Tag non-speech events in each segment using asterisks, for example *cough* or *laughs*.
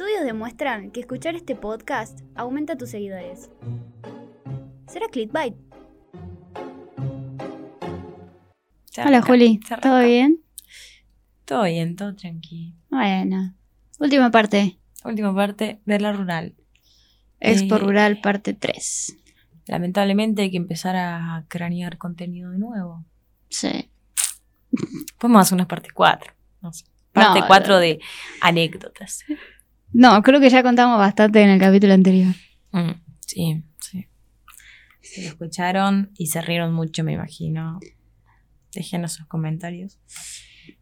Estudios demuestran que escuchar este podcast aumenta tus seguidores. ¿Será clickbait? Se Hola arranca, Juli, se ¿todo bien? Todo bien, todo tranquilo. Bueno, última parte. Última parte de la rural. Expo Eh, Rural parte 3. Lamentablemente hay que empezar a cranear contenido de nuevo. Sí. Podemos hacer unas partes 4. No sé. Parte No, 4 no. de anécdotas. No, creo que ya contamos bastante en el capítulo anterior. Mm, sí, sí. Se lo escucharon y se rieron mucho, me imagino. Déjenos sus comentarios.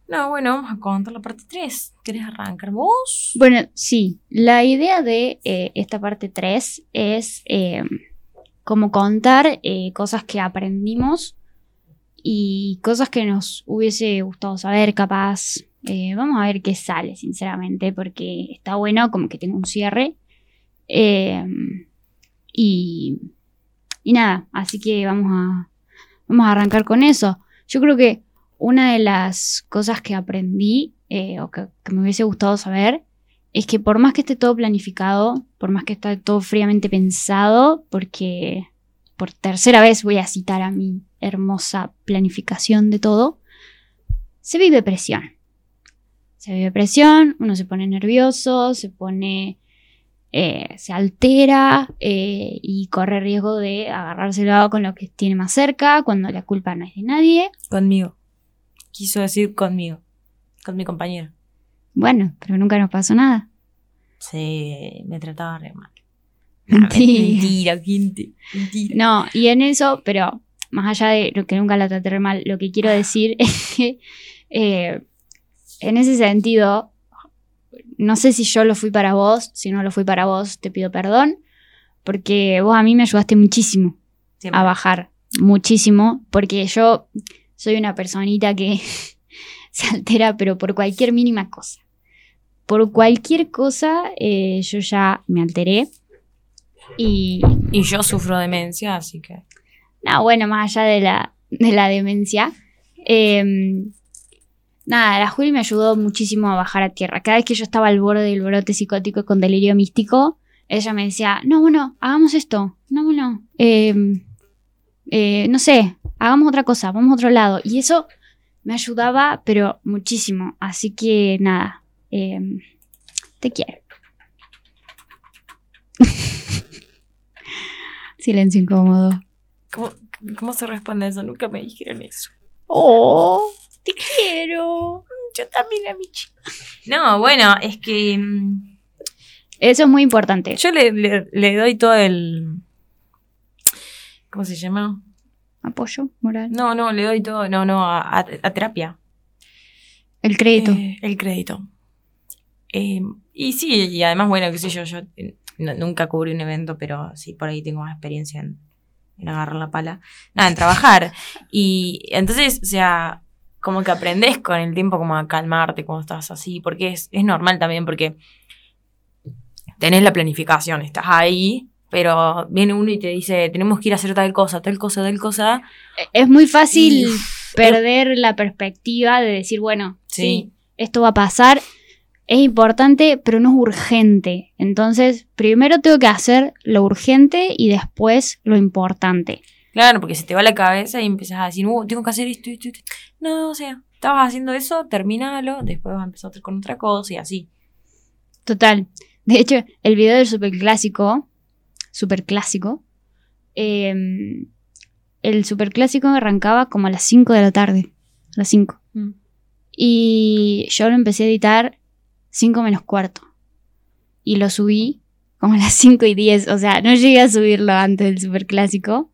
No, bueno, vamos a contar la parte 3. ¿Querés arrancar vos? Bueno, sí, la idea de eh, esta parte 3 es eh, como contar eh, cosas que aprendimos y cosas que nos hubiese gustado saber, capaz. Eh, vamos a ver qué sale, sinceramente, porque está bueno como que tenga un cierre. Eh, y, nada, así que vamos a, vamos a arrancar con eso. Yo creo que una de las cosas que aprendí eh, o que me hubiese gustado saber es que por más que esté todo planificado, por más que esté todo fríamente pensado, porque por tercera vez voy a citar a mi hermosa planificación de todo, se vive presión. Se vive presión, uno se pone nervioso, se pone, eh, se altera eh, y corre riesgo de agarrárselo con lo que tiene más cerca, cuando la culpa no es de nadie. Conmigo. Quiso decir conmigo. Con mi compañero. Bueno, pero nunca nos pasó nada. Sí, me trataba re mal. *laughs* Mentira. Mentira. Mentira. No, y en eso, pero más allá de lo que nunca la traté re mal, lo que quiero decir *laughs* es que eh, en ese sentido, no sé si yo lo fui para vos, si no lo fui para vos, te pido perdón, porque vos a mí me ayudaste muchísimo Siempre. a bajar, muchísimo, porque yo soy una personita que *laughs* se altera, pero por cualquier mínima cosa. Por cualquier cosa, eh, yo ya me alteré. Y, Y yo sufro demencia, así que. no, bueno, más allá de la, de la demencia. eh, nada, la Juli me ayudó muchísimo a bajar a tierra. Cada vez que yo estaba al borde del brote psicótico con delirio místico, ella me decía, no, bueno, hagamos esto. No, bueno, eh, eh, no sé, hagamos otra cosa, vamos a otro lado. Y eso me ayudaba, pero muchísimo. Así que nada, eh, te quiero. *laughs* Silencio incómodo. ¿Cómo, ¿Cómo se responde eso? Nunca me dijeron eso. Oh, te quiero. Yo también a mi chica. No, bueno, es que. mm, Eso es muy importante. Yo le, le- le doy todo el. ¿Cómo se llama? Apoyo moral. No, no, le doy todo. No, no, a, a- a terapia. El crédito. Eh, el crédito. Eh, y sí, y además, bueno, qué sé yo, yo eh, no- nunca cubrí un evento, pero sí, por ahí tengo más experiencia en, en agarrar la pala. Nada, en trabajar. y entonces, o sea, como que aprendes con el tiempo como a calmarte cuando estás así, porque es, es normal también, porque tenés la planificación, estás ahí, pero viene uno y te dice, tenemos que ir a hacer tal cosa, tal cosa, tal cosa. es muy fácil perder la perspectiva de decir, bueno, sí. Sí. esto va a pasar. Es importante, pero no es urgente. Entonces, primero tengo que hacer lo urgente y después lo importante. Claro, porque se te va la cabeza y empiezas a decir, uh, tengo que hacer esto, esto, esto. No, o sea, estabas haciendo eso, terminalo, después vas a empezar con otra cosa y así. Total. De hecho, el video del superclásico, superclásico, eh, el superclásico arrancaba como a las 5 de la tarde. A las 5. Mm. Y yo lo empecé a editar 5 menos cuarto. Y lo subí como a las 5 y 10. O sea, no llegué a subirlo antes del superclásico.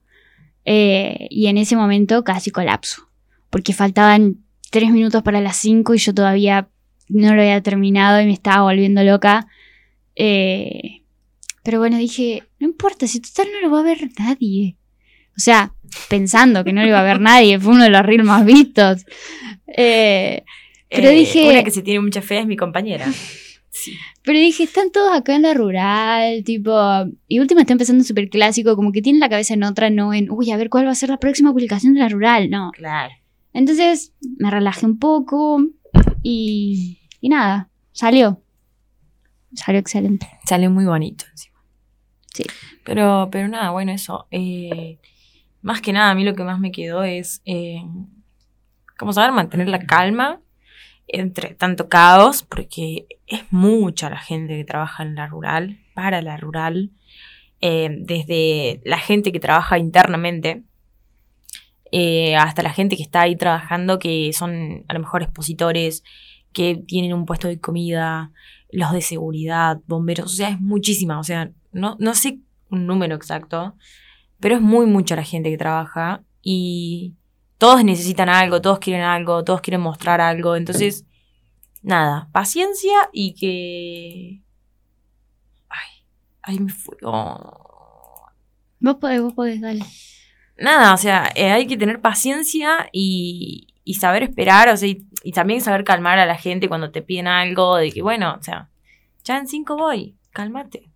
Eh, y en ese momento casi colapso. Porque faltaban 3 minutos para las 5 y yo todavía no lo había terminado y me estaba volviendo loca. Eh, pero bueno, dije, no importa, si total no lo va a ver nadie. O sea, pensando que no lo iba a ver *laughs* nadie, fue uno de los reels más vistos. Eh, Pero dije- Una que se tiene mucha fe es mi compañera. Sí. Pero dije, están todos acá en la rural, tipo. Y última está empezando súper clásico, como que tienen la cabeza en otra, no en, uy, a ver cuál va a ser la próxima publicación de la rural. No. Claro. Entonces me relajé un poco y, y nada, salió. salió excelente. Salió muy bonito encima. Sí. Pero, pero nada, bueno, eso. eh, más que nada, a mí lo que más me quedó es eh, como saber mantener la calma entre tanto caos, porque es mucha la gente que trabaja en la rural, para la rural, eh, desde la gente que trabaja internamente eh, hasta la gente que está ahí trabajando, que son a lo mejor expositores, que tienen un puesto de comida, los de seguridad, bomberos, o sea, es muchísima, o sea, no, no sé un número exacto, pero es muy mucha la gente que trabaja y todos necesitan algo, todos quieren algo, todos quieren mostrar algo, entonces, nada, paciencia y que... Ay, ay, me fui. oh. Vos podés, vos podés, dale. Nada, o sea, eh, hay que tener paciencia y, y saber esperar, o sea, y, y también saber calmar a la gente cuando te piden algo, de que, bueno, o sea, ya en cinco voy, cálmate,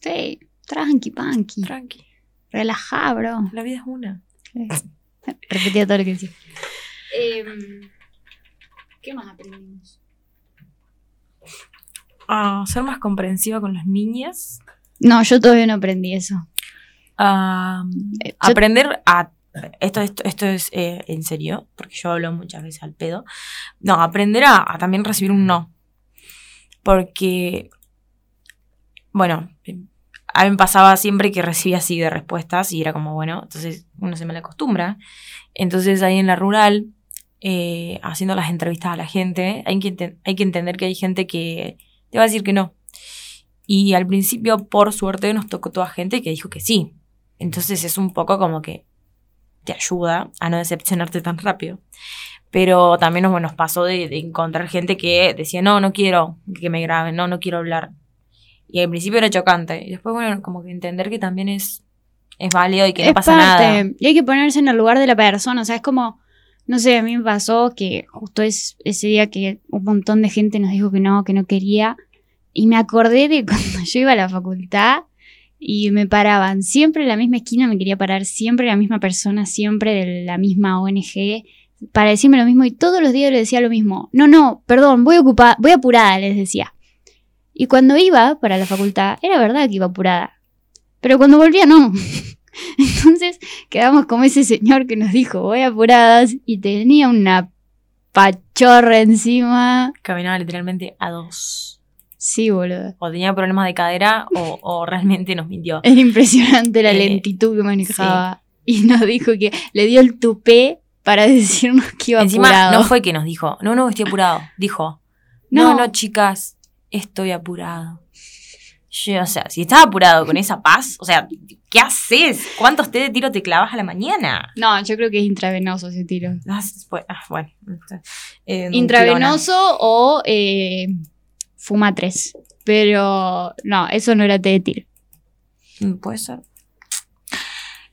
Sí, tranqui, panqui. tranqui, Relajá, bro. la vida es una. *laughs* Repetía todo lo que decía. ¿Qué más aprendimos? A ser más comprensiva con los niños. No, yo todavía no aprendí eso. Eh, yo- aprender a... Esto, esto, esto es eh, en serio, porque yo hablo muchas veces al pedo. No, aprender a, a también recibir un no. Porque, bueno, a mí me pasaba siempre que recibía así de respuestas y era como, bueno, entonces uno se me acostumbra. Entonces ahí en la rural, eh, haciendo las entrevistas a la gente, hay que, hay que entender que hay gente que te va a decir que no. Y al principio, por suerte, nos tocó toda gente que dijo que sí. Entonces es un poco como que te ayuda a no decepcionarte tan rápido. Pero también nos, nos pasó de, de encontrar gente que decía, no, no quiero que me graben, no, no quiero hablar. Y al principio era chocante. Y después, bueno, como que entender que también es, es válido y que no pasa parte. nada. Y hay que ponerse en el lugar de la persona. O sea, es como, no sé, a mí me pasó que justo es, ese día que un montón de gente nos dijo que no, que no quería. Y me acordé de *laughs* cuando yo iba a la facultad y me paraban siempre en la misma esquina, me quería parar siempre la misma persona, siempre de la misma ONG, para decirme lo mismo. Y todos los días le decía lo mismo. No, no, perdón, voy ocupada, voy apurada, les decía. Y cuando iba para la facultad, era verdad que iba apurada. Pero cuando volvía, no. *laughs* Entonces quedamos como ese señor que nos dijo, voy apuradas, y tenía una pachorra encima. Caminaba literalmente a dos. Sí, boludo. O tenía problemas de cadera o, o realmente nos mintió. *laughs* Es impresionante la Eh, lentitud que manejaba. Y nos dijo que le dio el tupé para *laughs* decirnos que iba Encima, apurado. no fue que nos dijo, no, no, estoy apurado. Dijo, No. no, no, chicas, estoy apurado. Yo, o sea, si estás apurado con esa paz, o sea, ¿qué haces? ¿Cuántos té de tiro te clavas a la mañana? No, yo creo que es intravenoso ese tiro. Ah, pues, ah, bueno. eh, Intravenoso o eh, fuma tres. Pero no, eso no era té de tiro. Mm, Puede ser.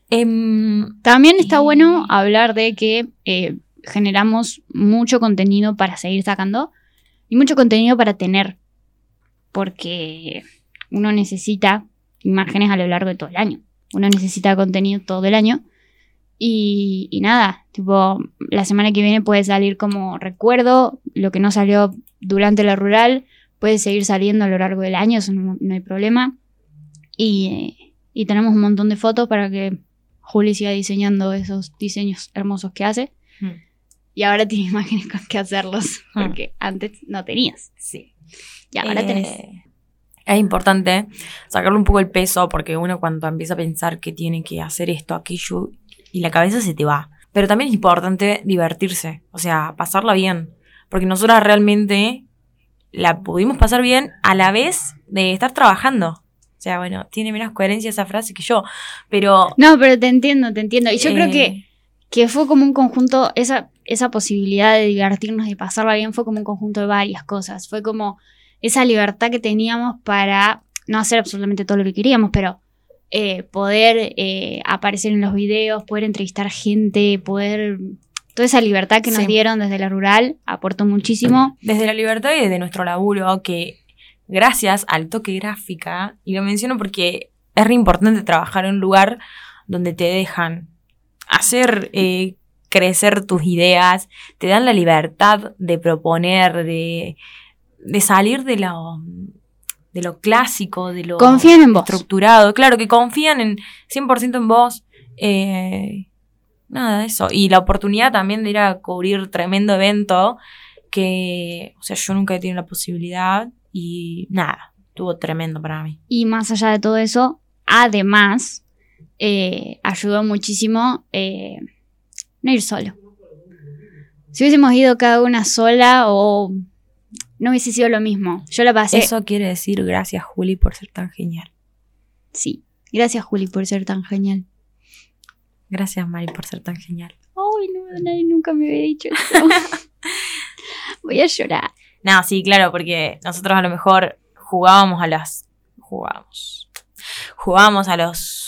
Em, También está Y- bueno hablar de que eh, generamos mucho contenido para seguir sacando y mucho contenido para tener, porque uno necesita imágenes a lo largo de todo el año. Uno necesita contenido todo el año. Y, y nada, tipo, la semana que viene puede salir como recuerdo, lo que no salió durante la rural puede seguir saliendo a lo largo del año, eso no, no hay problema. Y, eh, y tenemos un montón de fotos para que Juli siga diseñando esos diseños hermosos que hace. Mm. Y ahora tiene *laughs* imágenes con que hacerlos, Mm. porque antes no tenías. sí. Y ahora Eh, tenés. Es importante sacarle un poco el peso porque uno cuando empieza a pensar que tiene que hacer esto, aquello, y la cabeza se te va. Pero también es importante divertirse, o sea, pasarla bien. Porque nosotras realmente la pudimos pasar bien a la vez de estar trabajando. O sea, bueno, tiene menos coherencia esa frase que yo, pero... No, pero te entiendo, te entiendo. Y yo creo eh, que, que fue como un conjunto, esa, esa posibilidad de divertirnos, de pasarla bien, fue como un conjunto de varias cosas. Fue como esa libertad que teníamos para no hacer absolutamente todo lo que queríamos, pero eh, poder eh, aparecer en los videos, poder entrevistar gente, poder... Toda esa libertad que nos Sí. dieron desde la rural aportó muchísimo. desde la libertad y desde nuestro laburo, que gracias al toque gráfica, y lo menciono porque es re importante trabajar en un lugar donde te dejan hacer eh, crecer tus ideas, te dan la libertad de proponer, de, de salir de lo, de lo clásico, de lo Confían en vos. estructurado. Claro, que confían en 100% en vos. Eh, nada, eso. Y la oportunidad también de ir a cubrir tremendo evento que, o sea, yo nunca he tenido la posibilidad y nada, estuvo tremendo para mí. Y más allá de todo eso, además, eh, ayudó muchísimo eh, no ir solo. Si hubiésemos ido cada una sola o no hubiese sido lo mismo. Yo la pasé. Eso quiere decir gracias, Juli, por ser tan genial. Sí. Gracias, Juli, por ser tan genial. Gracias, Mari, por ser tan genial. Ay, no, nadie nunca me había dicho eso. *laughs* Voy a llorar. No, sí, claro, porque nosotros a lo mejor jugábamos a las. Jugábamos. Jugábamos a los.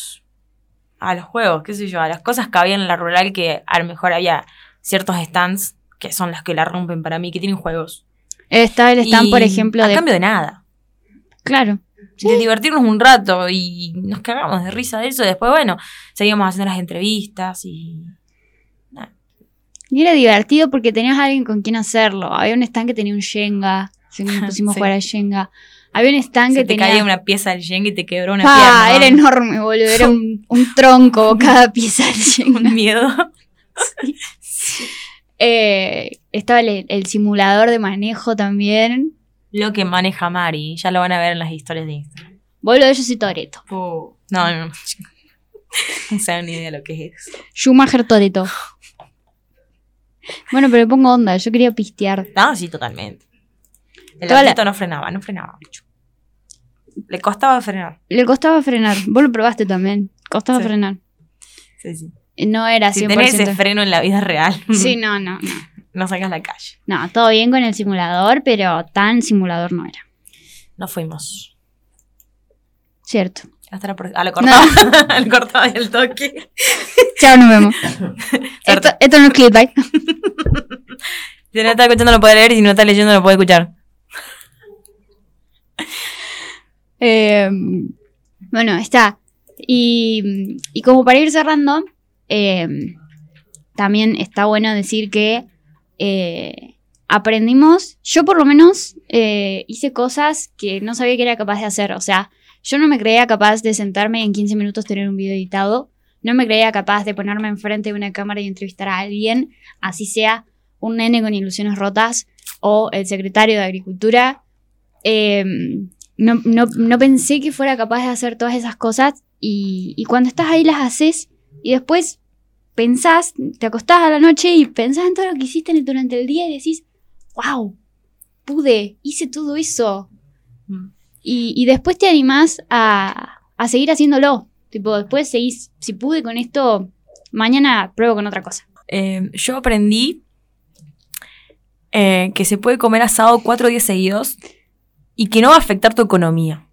A los juegos, qué sé yo, a las cosas que había en la rural que a lo mejor había ciertos stands que son las que la rompen para mí, que tienen juegos. Estaba el stand, Y por ejemplo, a de. cambio de nada. Claro. De divertirnos un rato y nos cagamos de risa de eso. Después, bueno, seguíamos haciendo las entrevistas y. Y era divertido porque tenías a alguien con quien hacerlo. Había un stand que tenía un nos *laughs* pusimos Sí. a jugar al Shenga. Había un stand Se que te tenía. caía una pieza del Shen y te quebró una Pa, pierna. Era enorme, boludo. Era un, *laughs* un tronco cada pieza del Shenga. Un miedo. *laughs* Eh, estaba el, el simulador de manejo también. Lo que maneja Mari, ya lo van a ver en las historias de Instagram. Boludo, yo soy Toreto. No, no, no. *laughs* No se dan ni idea de lo que es. Schumacher Toreto. Bueno, pero le pongo onda. Yo quería pistear. No, sí, totalmente. El Toda la- no frenaba, no frenaba mucho. Le costaba frenar. Le costaba frenar. Vos lo probaste también. Costaba Sí. frenar. Sí, sí. No era 100%. Si tenés ese freno en la vida real, *laughs* Sí, *laughs* no, no, no. no sacas la calle. No, todo bien con el simulador, pero tan simulador no era. No fuimos. Cierto. Hasta la pro- ah, lo cortaba. *laughs* lo cortaba del toque. Chao, nos vemos. esto, esto no es clickbait. Si no está escuchando lo puede leer y si no está leyendo lo puede escuchar. Eh, bueno, está. Y, y como para ir cerrando, eh, también está bueno decir que eh, aprendimos, yo por lo menos hice cosas que no sabía que era capaz de hacer. O sea, yo no me creía capaz de sentarme en 15 minutos tener un video editado. No me creía capaz de ponerme enfrente de una cámara y entrevistar a alguien, así sea un nene con ilusiones rotas o el secretario de Agricultura. No, no- no pensé que fuera capaz de hacer todas esas cosas y, y cuando estás ahí las haces y después pensás, te acostás a la noche y pensás en todo lo que hiciste durante el día y decís, wow, pude, hice todo eso. Mm. Y, y después te animás a, a seguir haciéndolo. Tipo, después seguís, si pude con esto, mañana pruebo con otra cosa. Eh, yo aprendí eh, que se puede comer asado cuatro días seguidos y que no va a afectar tu economía.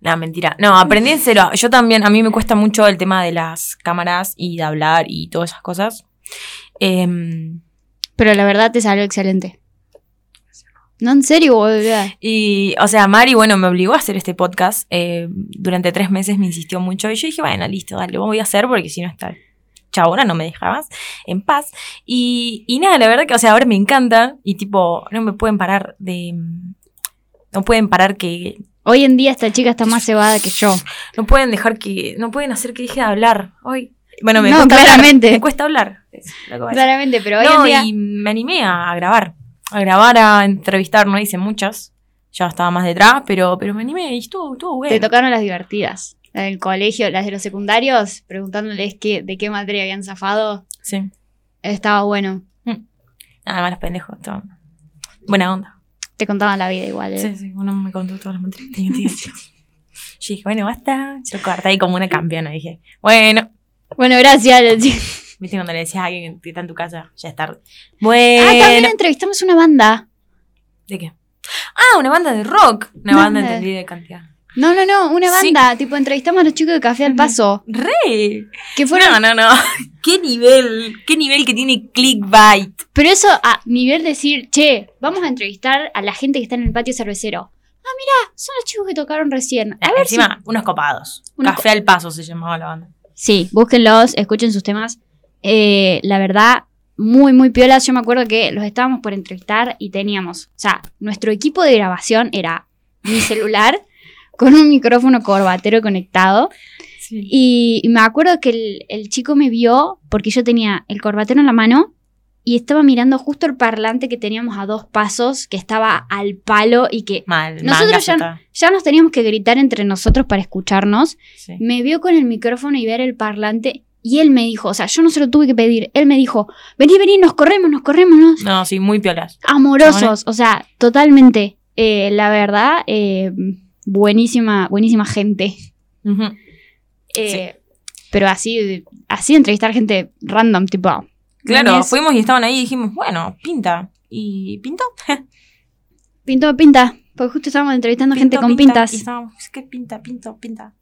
No, mentira. No, aprendí en serio. Yo también, a mí me cuesta mucho el tema de las cámaras y de hablar y todas esas cosas. Em, Pero la verdad te salió excelente. No, en serio, boludo. y, o sea, Mari, bueno, me obligó a hacer este podcast. eh, durante tres meses me insistió mucho. Y yo dije, bueno, listo, dale, lo voy a hacer porque si no está chabona, no me dejabas en paz. Y, y nada, la verdad que, o sea, ahora me encanta. Y tipo, no me pueden parar de. No pueden parar que. Hoy en día esta chica está más cebada que yo. No pueden dejar que. No pueden hacer que deje de hablar. Hoy. Bueno, me No, cuesta claramente. hablar. Me cuesta hablar. Claramente, pero hoy no, en día. y me animé a grabar. A grabar, a entrevistar, no hice muchas. Ya estaba más detrás, pero, pero me animé y estuvo, estuvo bueno. Te tocaron las divertidas. Las del colegio, las de los secundarios, preguntándoles qué, de qué materia habían zafado. Sí. Estaba bueno. Nada más los pendejos. todo. Buena onda. Te contaban la vida igual. ¿eh? Sí, sí, uno me contó todas las materias que tenía. Yo dije, bueno, basta. Yo corté ahí como una campeona. Dije, bueno. Bueno, gracias. Viste cuando le decías a alguien que está en tu casa, ya es tarde. Ah, Bueno. también entrevistamos una banda. ¿De qué? Ah, una banda de rock. Una Banda banda entendí de cantidad. No, no, no, una Sí. banda. Tipo, entrevistamos a los chicos de Café al Paso. ¡Re! Que fueron. No, no, no. *laughs* ¿Qué nivel? ¿Qué nivel que tiene clickbait? Pero eso a nivel decir, che, vamos a entrevistar a la gente que está en el patio cervecero. Ah, mira, son los chicos que tocaron recién. A ver si- Encima, unos copados. Unos Café al paso se llamaba la banda. Sí, búsquenlos, escuchen sus temas. Eh, la verdad, muy, muy piolas. Yo me acuerdo que los estábamos por entrevistar y teníamos, o sea, nuestro equipo de grabación era mi celular con un micrófono corbatero conectado. Sí. Y, y me acuerdo que el, el chico me vio porque yo tenía el corbatero en la mano y estaba mirando justo el parlante que teníamos a dos pasos, que estaba al palo y que Mal. Nosotros ya- ya nos teníamos que gritar entre nosotros para escucharnos. Sí. Me vio con el micrófono y ver el parlante y él me dijo, o sea, yo no se lo tuve que pedir, él me dijo, vení, vení, nos corremos, nos corremos, nos No, sí, muy piolas. amorosos, o sea, totalmente. Eh, la verdad, eh, buenísima, buenísima gente. Eh, Pero así, así entrevistar gente random, tipo. Claro, fuimos y estaban ahí y dijimos, bueno, pinta. ¿Y pintó? Pintó pinta, porque justo estábamos entrevistando gente con pinta. pintas. Y estábamos, es que pinta, pinto, pinta.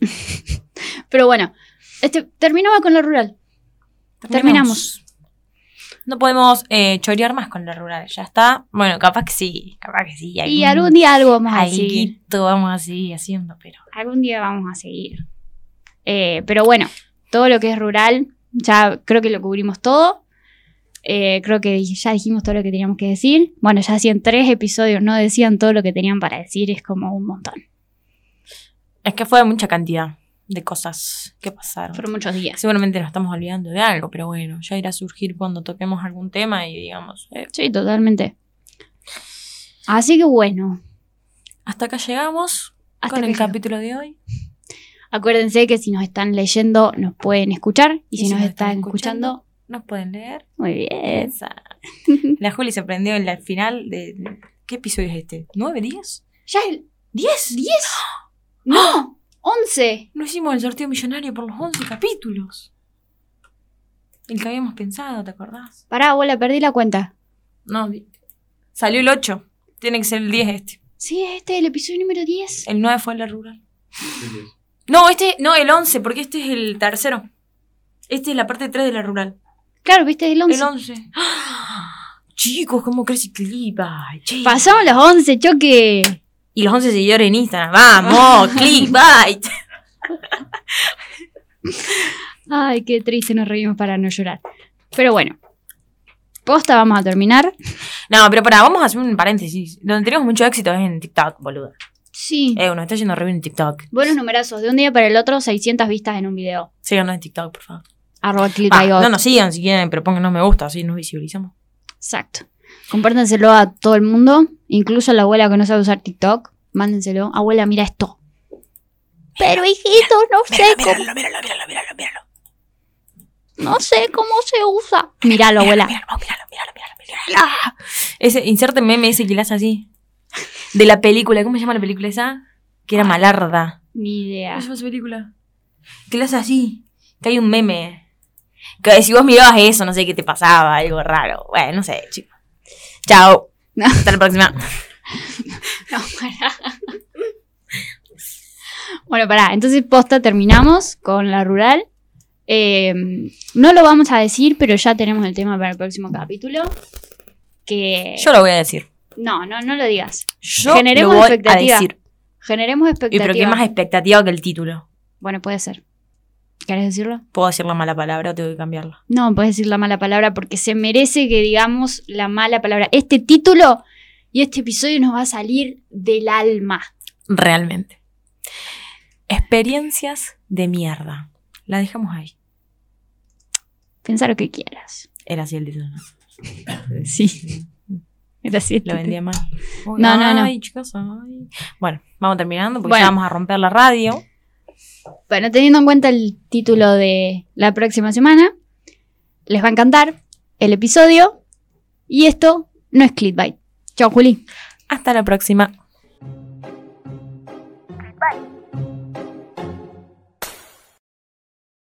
*laughs* Pero bueno, este, terminaba con la rural. Terminamos. No podemos eh, chorear más con la rural. Ya está. Bueno, capaz que sí. Capaz que sí. Y algún día algo vamos a seguir. Vamos a seguir haciendo, pero. Algún día vamos a seguir. Eh, pero bueno, todo lo que es rural, ya creo que lo cubrimos todo. Eh, creo que ya dijimos todo lo que teníamos que decir. Bueno, ya hacían tres episodios, no decían todo lo que tenían para decir, es como un montón. Es que fue mucha cantidad de cosas que pasaron. Fueron muchos días. Seguramente nos estamos olvidando de algo, pero bueno, ya irá a surgir cuando toquemos algún tema y digamos, eh, Sí, totalmente. Así que bueno, hasta acá llegamos hasta con el capítulo de hoy. Acuérdense que si nos están leyendo, nos pueden escuchar. Y, si, nos, están escuchando, nos pueden leer. muy bien. Esa. La Juli se aprendió en la final de. ¿Qué episodio es este? ¿Nueve, diez? ¿Ya el ¿Diez? 10? ¡No! ¡11! No hicimos el sorteo millonario por los 11 capítulos. El que habíamos pensado, ¿te acordás? Pará, abuela, perdí la cuenta. No, salió el 8. Tiene que ser el 10 este. Sí, este es el episodio número 10. El 9 fue la rural. No, este, no, el 11, porque este es el tercero. Este es la parte 3 de la rural. Claro, viste, el 11. El 11. ¡Ah! Chicos, ¿cómo crece? Che. Pasamos los 11, choque. Y los 11 seguidores en Instagram. ¡Vamos! *laughs* Clickbait. Ay, qué triste, nos reímos para no llorar. Pero bueno, posta vamos a terminar. No, pero pará, vamos a hacer un paréntesis. Donde tenemos mucho éxito es en TikTok, boludo. Sí. Eh, nos está yendo re bien en TikTok. Buenos numerazos. De un día para el otro, 600 vistas en un video. Síganos en TikTok, por favor. Arroba Va, clickbait. no nos sigan si quieren, pero pónganos me gusta, así nos visibilizamos. Exacto. Compártenselo a todo el mundo, incluso la abuela que no sabe usar TikTok. Mándenselo. Abuela, mira esto. Pero hijito, no sé cómo, míralo, míralo, míralo, míralo. no sé cómo se usa. Míralo, abuela. Míralo, míralo, míralo, míralo, míralo. Ese, inserte meme ese que le hace así. De la película, ¿cómo se llama la película esa? Que era Malarda. Ni idea. ¿Cómo se llama esa película? Que le hace así. Que hay un meme. Que si vos mirabas eso, no sé qué te pasaba, algo raro. Bueno, no sé, chicos. Chao. No. Hasta la próxima. *laughs* No, pará. Bueno, pará. Entonces, posta, terminamos con la rural. Eh, no lo vamos a decir, pero ya tenemos el tema para el próximo capítulo. Que. Yo lo voy a decir. No, no, no lo digas. Yo Generemos lo voy a decir. Generemos Y expectativa. pero que más expectativa que el título. Bueno, puede ser. ¿Querés decirlo? ¿Puedo decir la mala palabra o tengo que cambiarla? No, puedes decir la mala palabra porque se merece que digamos la mala palabra. Este título y este episodio nos va a salir del alma. Realmente. Experiencias de mierda. La dejamos ahí. Pensá lo que quieras. Era así el título. ¿no? *laughs* Sí. Era así. el Lo vendía mal. Uy, No, no, no. Ay. Bueno, vamos terminando porque Bueno. ya vamos a romper la radio. Bueno, teniendo en cuenta el título de la próxima semana, les va a encantar el episodio. Y esto no es clickbait. Chao, Juli. Hasta la próxima.